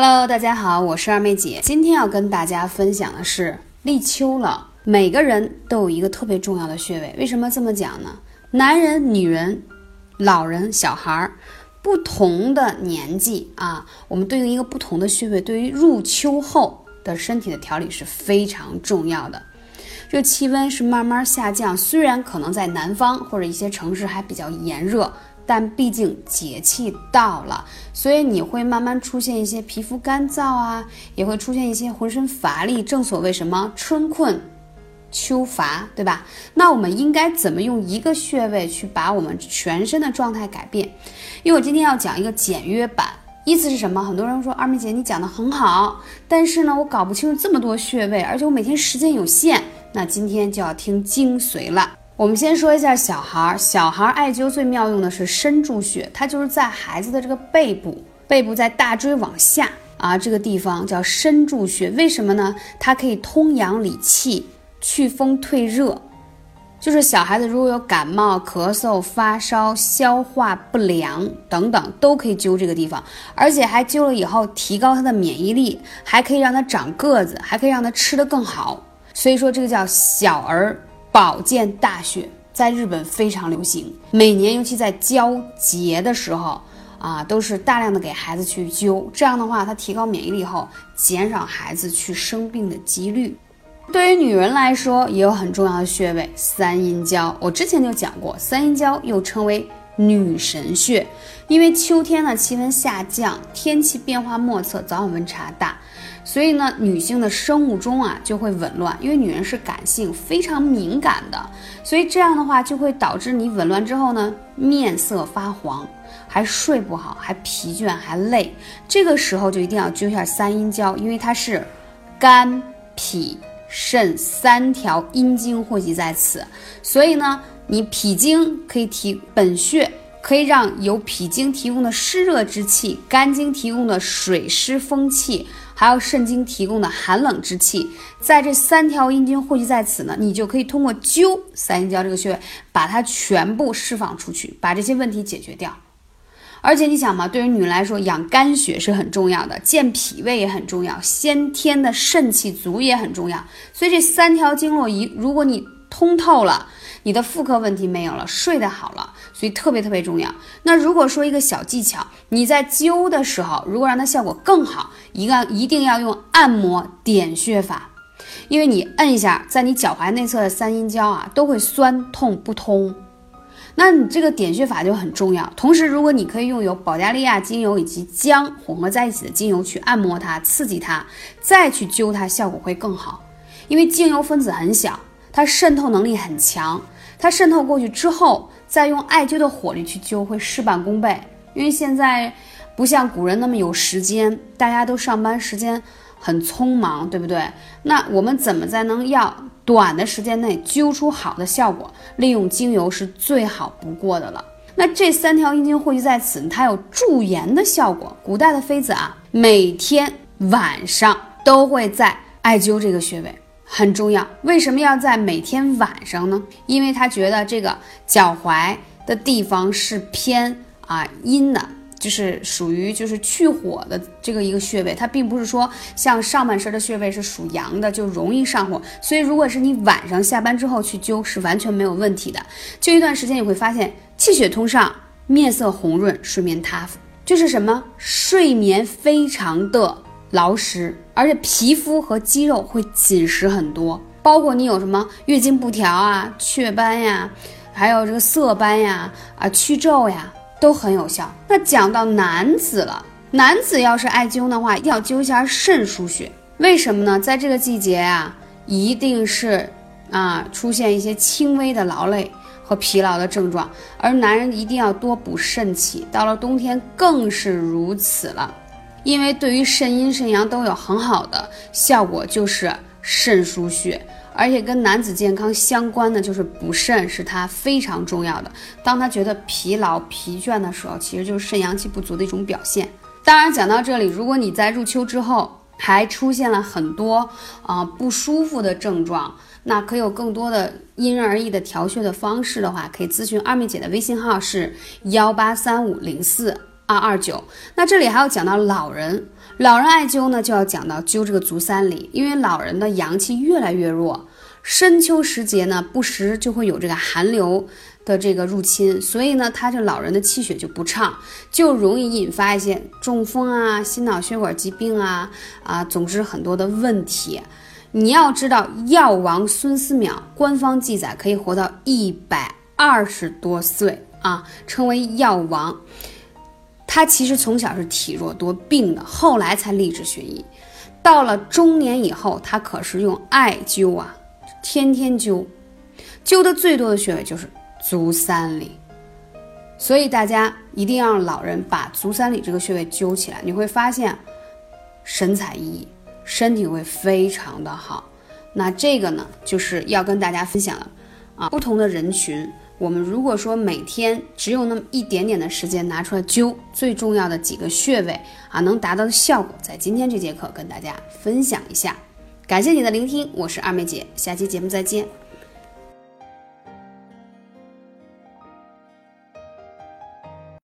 Hello，大家好，我是二妹姐。今天要跟大家分享的是立秋了，每个人都有一个特别重要的穴位。为什么这么讲呢？男人、女人、老人、小孩儿，不同的年纪啊，我们对应一个不同的穴位，对于入秋后的身体的调理是非常重要的。这气温是慢慢下降，虽然可能在南方或者一些城市还比较炎热。但毕竟节气到了，所以你会慢慢出现一些皮肤干燥啊，也会出现一些浑身乏力。正所谓什么春困秋乏，对吧？那我们应该怎么用一个穴位去把我们全身的状态改变？因为我今天要讲一个简约版，意思是什么？很多人说二妹姐你讲的很好，但是呢，我搞不清楚这么多穴位，而且我每天时间有限。那今天就要听精髓了。我们先说一下小孩儿，小孩儿艾灸最妙用的是身柱穴，它就是在孩子的这个背部，背部在大椎往下啊，这个地方叫身柱穴。为什么呢？它可以通阳理气、祛风退热。就是小孩子如果有感冒、咳嗽、发烧、消化不良等等，都可以灸这个地方，而且还灸了以后提高他的免疫力，还可以让他长个子，还可以让他吃得更好。所以说这个叫小儿。保健大穴在日本非常流行，每年尤其在交节的时候啊，都是大量的给孩子去灸。这样的话，它提高免疫力后，减少孩子去生病的几率。对于女人来说，也有很重要的穴位三阴交。我之前就讲过，三阴交又称为女神穴，因为秋天呢气温下降，天气变化莫测，早晚温差大。所以呢，女性的生物钟啊就会紊乱，因为女人是感性，非常敏感的，所以这样的话就会导致你紊乱之后呢，面色发黄，还睡不好，还疲倦，还累。这个时候就一定要灸一下三阴交，因为它是肝、脾、肾三条阴经汇集在此，所以呢，你脾经可以提本穴。可以让由脾经提供的湿热之气、肝经提供的水湿风气，还有肾经提供的寒冷之气，在这三条阴经汇集在此呢，你就可以通过灸三阴交这个穴位，把它全部释放出去，把这些问题解决掉。而且你想嘛，对于女人来说，养肝血是很重要的，健脾胃也很重要，先天的肾气足也很重要。所以这三条经络一，如果你通透了。你的妇科问题没有了，睡得好了，所以特别特别重要。那如果说一个小技巧，你在灸的时候，如果让它效果更好，一个一定要用按摩点穴法，因为你摁一下，在你脚踝内侧的三阴交啊，都会酸痛不通。那你这个点穴法就很重要。同时，如果你可以用有保加利亚精油以及姜混合在一起的精油去按摩它，刺激它，再去灸它，效果会更好。因为精油分子很小，它渗透能力很强。它渗透过去之后，再用艾灸的火力去灸，会事半功倍。因为现在不像古人那么有时间，大家都上班时间很匆忙，对不对？那我们怎么才能要短的时间内灸出好的效果？利用精油是最好不过的了。那这三条阴经汇聚在此，它有驻颜的效果。古代的妃子啊，每天晚上都会在艾灸这个穴位。很重要，为什么要在每天晚上呢？因为他觉得这个脚踝的地方是偏啊阴的，就是属于就是去火的这个一个穴位，它并不是说像上半身的穴位是属阳的，就容易上火。所以如果是你晚上下班之后去灸，是完全没有问题的。灸一段时间，你会发现气血通畅，面色红润，睡眠塌服，就是什么睡眠非常的。劳实，而且皮肤和肌肉会紧实很多，包括你有什么月经不调啊、雀斑呀，还有这个色斑呀、啊去皱呀，都很有效。那讲到男子了，男子要是艾灸的话，要灸一下肾腧穴。为什么呢？在这个季节啊，一定是啊出现一些轻微的劳累和疲劳的症状，而男人一定要多补肾气，到了冬天更是如此了。因为对于肾阴肾阳都有很好的效果，就是肾腧穴，而且跟男子健康相关的就是补肾，是他非常重要的。当他觉得疲劳疲倦的时候，其实就是肾阳气不足的一种表现。当然，讲到这里，如果你在入秋之后还出现了很多啊不舒服的症状，那可有更多的因人而异的调穴的方式的话，可以咨询二妹姐的微信号是幺八三五零四。二二九，那这里还要讲到老人，老人艾灸呢，就要讲到灸这个足三里，因为老人的阳气越来越弱，深秋时节呢，不时就会有这个寒流的这个入侵，所以呢，他这老人的气血就不畅，就容易引发一些中风啊、心脑血管疾病啊啊，总之很多的问题。你要知道，药王孙思邈官方记载可以活到一百二十多岁啊，称为药王。他其实从小是体弱多病的，后来才立志学医。到了中年以后，他可是用艾灸啊，天天灸，灸的最多的穴位就是足三里。所以大家一定要让老人把足三里这个穴位灸起来，你会发现神采奕奕，身体会非常的好。那这个呢，就是要跟大家分享的啊，不同的人群。我们如果说每天只有那么一点点的时间拿出来灸最重要的几个穴位啊，能达到的效果，在今天这节课跟大家分享一下。感谢你的聆听，我是二妹姐，下期节目再见。